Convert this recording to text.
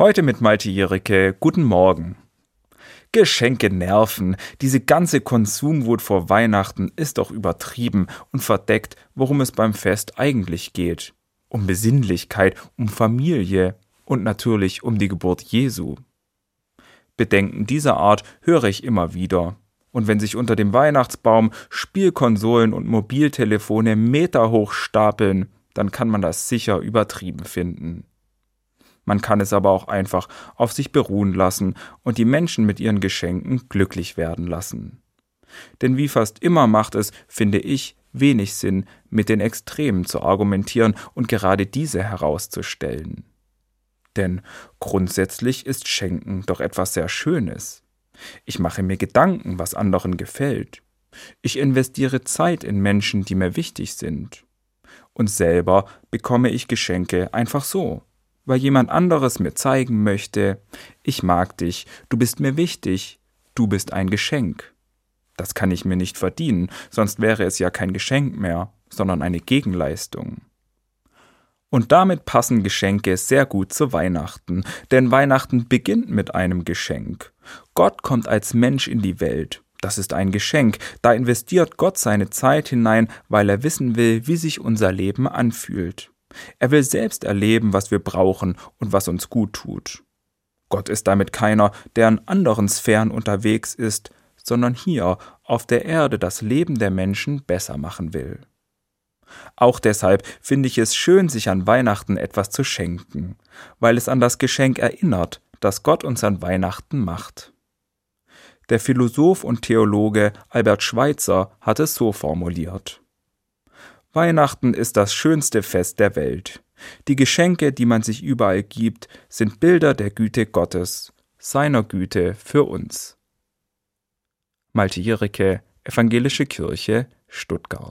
Heute mit Malte Jericke. Guten Morgen. Geschenke nerven. Diese ganze Konsumwut vor Weihnachten ist doch übertrieben und verdeckt, worum es beim Fest eigentlich geht. Um Besinnlichkeit, um Familie und natürlich um die Geburt Jesu. Bedenken dieser Art höre ich immer wieder. Und wenn sich unter dem Weihnachtsbaum Spielkonsolen und Mobiltelefone meterhoch stapeln, dann kann man das sicher übertrieben finden. Man kann es aber auch einfach auf sich beruhen lassen und die Menschen mit ihren Geschenken glücklich werden lassen. Denn wie fast immer macht es, finde ich, wenig Sinn, mit den Extremen zu argumentieren und gerade diese herauszustellen. Denn grundsätzlich ist Schenken doch etwas sehr Schönes. Ich mache mir Gedanken, was anderen gefällt. Ich investiere Zeit in Menschen, die mir wichtig sind. Und selber bekomme ich Geschenke einfach so, weil jemand anderes mir zeigen möchte, ich mag dich, du bist mir wichtig, du bist ein Geschenk. Das kann ich mir nicht verdienen, sonst wäre es ja kein Geschenk mehr, sondern eine Gegenleistung. Und damit passen Geschenke sehr gut zu Weihnachten, denn Weihnachten beginnt mit einem Geschenk. Gott kommt als Mensch in die Welt. Das ist ein Geschenk, da investiert Gott seine Zeit hinein, weil er wissen will, wie sich unser Leben anfühlt. Er will selbst erleben, was wir brauchen und was uns gut tut. Gott ist damit keiner, der in anderen Sphären unterwegs ist, sondern hier auf der Erde das Leben der Menschen besser machen will. Auch deshalb finde ich es schön, sich an Weihnachten etwas zu schenken, weil es an das Geschenk erinnert, das Gott uns an Weihnachten macht. Der Philosoph und Theologe Albert Schweitzer hat es so formuliert. Weihnachten ist das schönste Fest der Welt. Die Geschenke, die man sich überall gibt, sind Bilder der Güte Gottes, seiner Güte für uns. Malte Jericke, Evangelische Kirche, Stuttgart